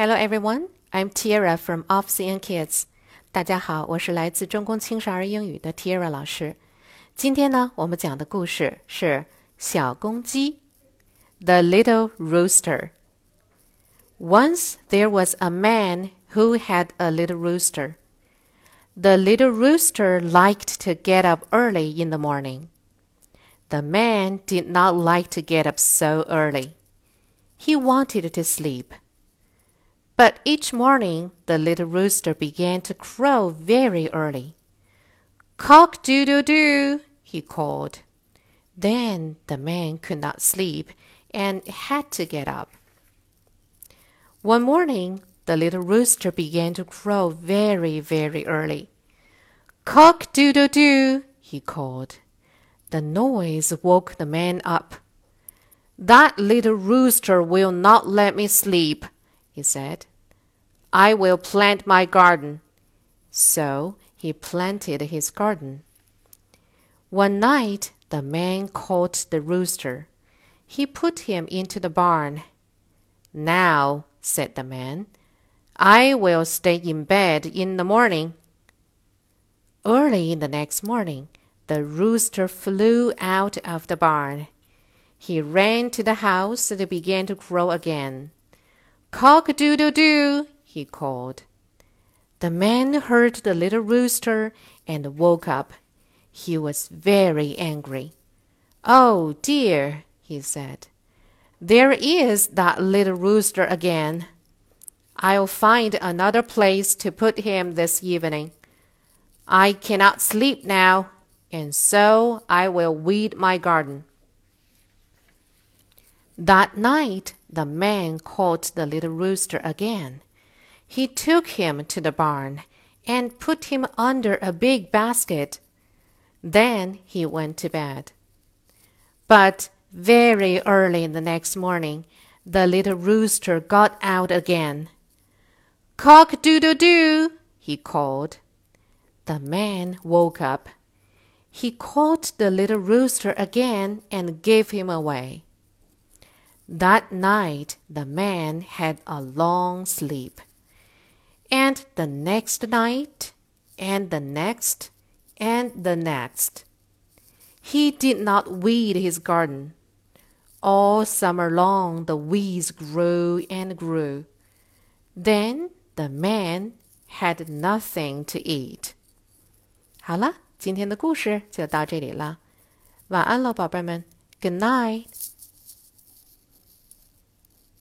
Hello everyone, I'm Tiara from Offcn Kids. 大家好，我是来自中公青少儿英语的 Tierra 老师。今天呢，我们讲的故事是小公鸡，The Little Rooster。Once there was a man who had a little rooster. The little rooster liked to get up early in the morning. The man did not like to get up so early. He wanted to sleep. But each morning the little rooster began to crow very early. Cock doodle doo, he called. Then the man could not sleep and had to get up. One morning the little rooster began to crow very, very early. Cock doodle doo, he called. The noise woke the man up. That little rooster will not let me sleep, he said. I will plant my garden. So he planted his garden. One night the man caught the rooster. He put him into the barn. Now, said the man, I will stay in bed in the morning. Early in the next morning, the rooster flew out of the barn. He ran to the house and began to crow again. Cock a doodle doo, he called. The man heard the little rooster and woke up. He was very angry. Oh dear, he said. There is that little rooster again. I'll find another place to put him this evening. I cannot sleep now, and so I will weed my garden. That night the man caught the little rooster again. He took him to the barn and put him under a big basket. Then he went to bed. But very early in the next morning, the little rooster got out again. Cock doodle doo, he called. The man woke up. He caught the little rooster again and gave him away. That night the man had a long sleep and the next night, and the next, and the next. He did not weed his garden. All summer long the weeds grew and grew. Then the man had nothing to eat. 好了，今天的故事就到这里了。晚安喽，宝贝们。Good night.